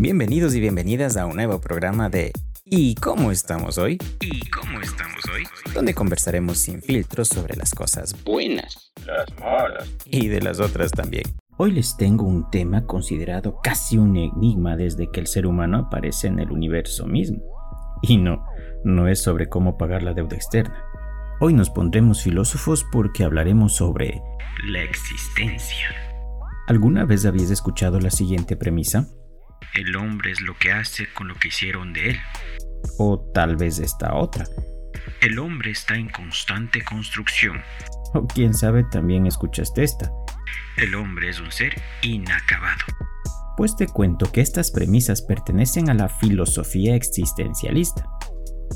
Bienvenidos y bienvenidas a un nuevo programa de ¿Y cómo estamos hoy? ¿Y cómo estamos hoy? Donde conversaremos sin filtros sobre las cosas buenas, las malas y de las otras también. Hoy les tengo un tema considerado casi un enigma desde que el ser humano aparece en el universo mismo. Y no, no es sobre cómo pagar la deuda externa. Hoy nos pondremos filósofos porque hablaremos sobre la existencia. ¿Alguna vez habías escuchado la siguiente premisa? El hombre es lo que hace con lo que hicieron de él. O tal vez esta otra. El hombre está en constante construcción. O quién sabe, también escuchaste esta. El hombre es un ser inacabado. Pues te cuento que estas premisas pertenecen a la filosofía existencialista.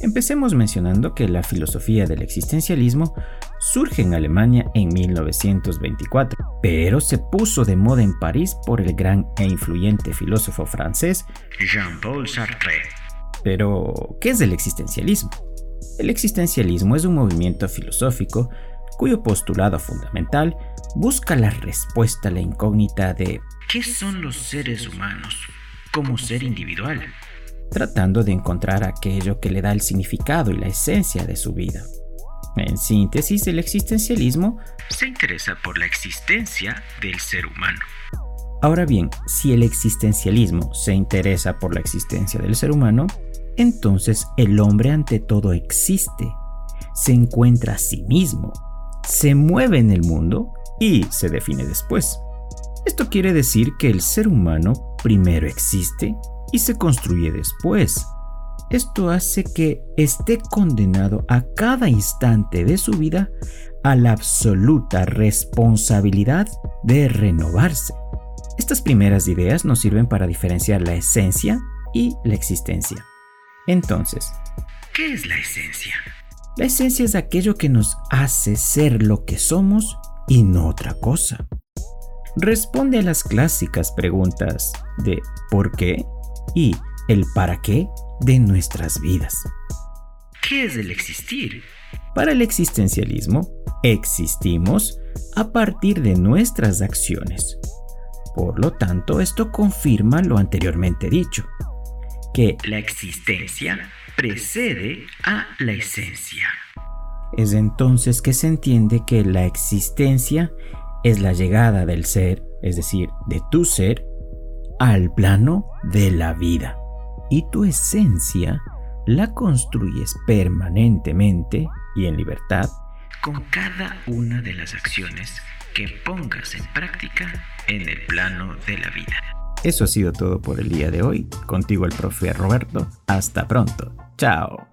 Empecemos mencionando que la filosofía del existencialismo surge en Alemania en 1924, pero se puso de moda en París por el gran e influyente filósofo francés Jean-Paul Sartre. Pero, ¿qué es el existencialismo? El existencialismo es un movimiento filosófico cuyo postulado fundamental busca la respuesta a la incógnita de ¿qué son los seres humanos como ser individual? tratando de encontrar aquello que le da el significado y la esencia de su vida. En síntesis, el existencialismo se interesa por la existencia del ser humano. Ahora bien, si el existencialismo se interesa por la existencia del ser humano, entonces el hombre ante todo existe, se encuentra a sí mismo, se mueve en el mundo y se define después. Esto quiere decir que el ser humano primero existe y se construye después. Esto hace que esté condenado a cada instante de su vida a la absoluta responsabilidad de renovarse. Estas primeras ideas nos sirven para diferenciar la esencia y la existencia. Entonces, ¿qué es la esencia? La esencia es aquello que nos hace ser lo que somos y no otra cosa. Responde a las clásicas preguntas de ¿por qué? y el para qué de nuestras vidas. ¿Qué es el existir? Para el existencialismo, existimos a partir de nuestras acciones. Por lo tanto, esto confirma lo anteriormente dicho, que la existencia precede a la esencia. Es entonces que se entiende que la existencia es la llegada del ser, es decir, de tu ser, al plano de la vida. Y tu esencia la construyes permanentemente y en libertad con cada una de las acciones que pongas en práctica en el plano de la vida. Eso ha sido todo por el día de hoy. Contigo el profe Roberto. Hasta pronto. Chao.